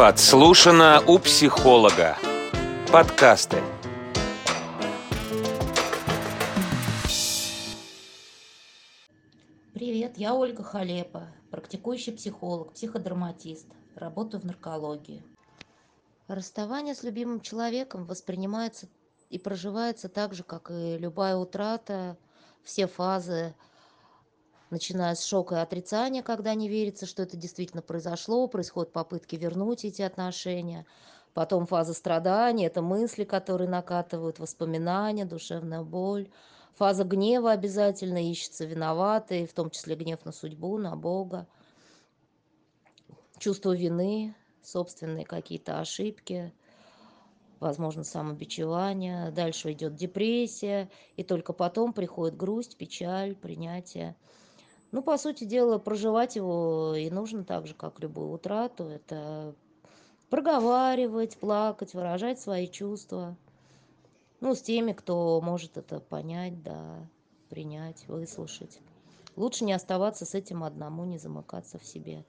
Подслушано у психолога. Подкасты. Привет, я Ольга Халепа, практикующий психолог, психодраматист. Работаю в наркологии. Расставание с любимым человеком воспринимается и проживается так же, как и любая утрата, все фазы, начиная с шока и отрицания, когда не верится, что это действительно произошло, происходят попытки вернуть эти отношения, потом фаза страдания, это мысли, которые накатывают, воспоминания, душевная боль, фаза гнева обязательно ищется виноватый, в том числе гнев на судьбу, на Бога, чувство вины, собственные какие-то ошибки, возможно, самобичевание, дальше идет депрессия, и только потом приходит грусть, печаль, принятие. Ну, по сути дела, проживать его и нужно так же, как любую утрату. Это проговаривать, плакать, выражать свои чувства. Ну, с теми, кто может это понять, да, принять, выслушать. Лучше не оставаться с этим одному, не замыкаться в себе.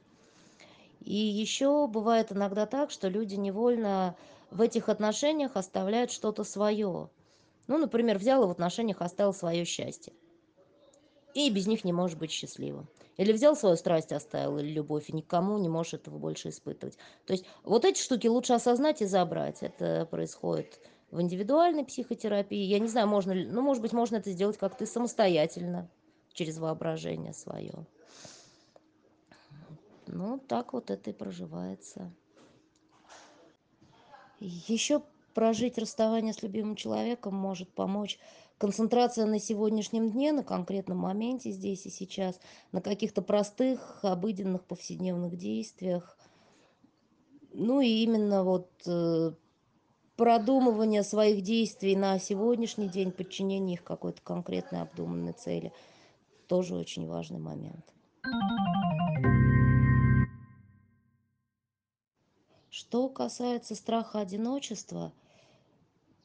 И еще бывает иногда так, что люди невольно в этих отношениях оставляют что-то свое. Ну, например, взял и в отношениях оставил свое счастье и без них не можешь быть счастливым. Или взял свою страсть, оставил, или любовь, и никому не можешь этого больше испытывать. То есть вот эти штуки лучше осознать и забрать. Это происходит в индивидуальной психотерапии. Я не знаю, можно ли, ну, может быть, можно это сделать как-то самостоятельно, через воображение свое. Ну, так вот это и проживается. Еще прожить расставание с любимым человеком может помочь концентрация на сегодняшнем дне, на конкретном моменте здесь и сейчас, на каких-то простых, обыденных, повседневных действиях. Ну и именно вот э, продумывание своих действий на сегодняшний день, подчинение их какой-то конкретной обдуманной цели, тоже очень важный момент. Что касается страха одиночества,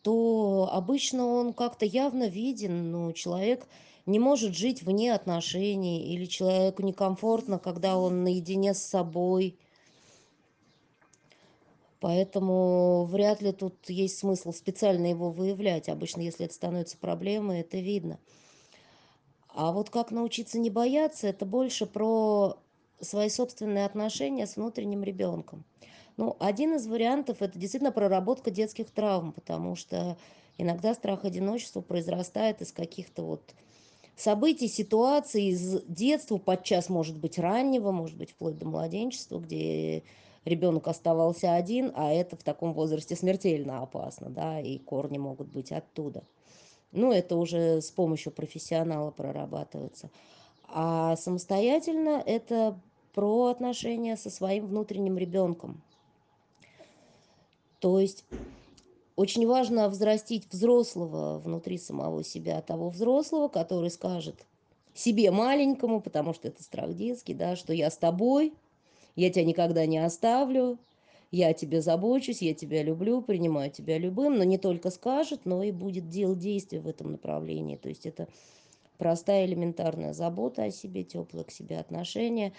то обычно он как-то явно виден, но человек не может жить вне отношений, или человеку некомфортно, когда он наедине с собой. Поэтому вряд ли тут есть смысл специально его выявлять. Обычно, если это становится проблемой, это видно. А вот как научиться не бояться, это больше про свои собственные отношения с внутренним ребенком. Ну, один из вариантов – это действительно проработка детских травм, потому что иногда страх одиночества произрастает из каких-то вот событий, ситуаций из детства, подчас, может быть, раннего, может быть, вплоть до младенчества, где ребенок оставался один, а это в таком возрасте смертельно опасно, да, и корни могут быть оттуда. Ну, это уже с помощью профессионала прорабатывается. А самостоятельно это про отношения со своим внутренним ребенком. То есть очень важно взрастить взрослого внутри самого себя, того взрослого, который скажет себе маленькому, потому что это страх детский, да, что я с тобой, я тебя никогда не оставлю, я о тебе забочусь, я тебя люблю, принимаю тебя любым, но не только скажет, но и будет делать действия в этом направлении. То есть это простая элементарная забота о себе, теплое к себе отношение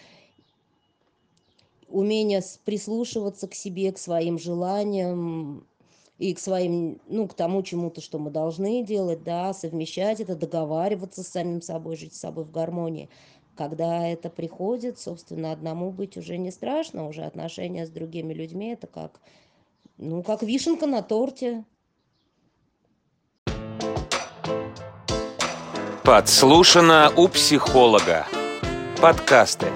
умение прислушиваться к себе, к своим желаниям и к своим, ну, к тому чему-то, что мы должны делать, да, совмещать это, договариваться с самим собой, жить с собой в гармонии. Когда это приходит, собственно, одному быть уже не страшно, уже отношения с другими людьми, это как, ну, как вишенка на торте. Подслушано у психолога. Подкасты.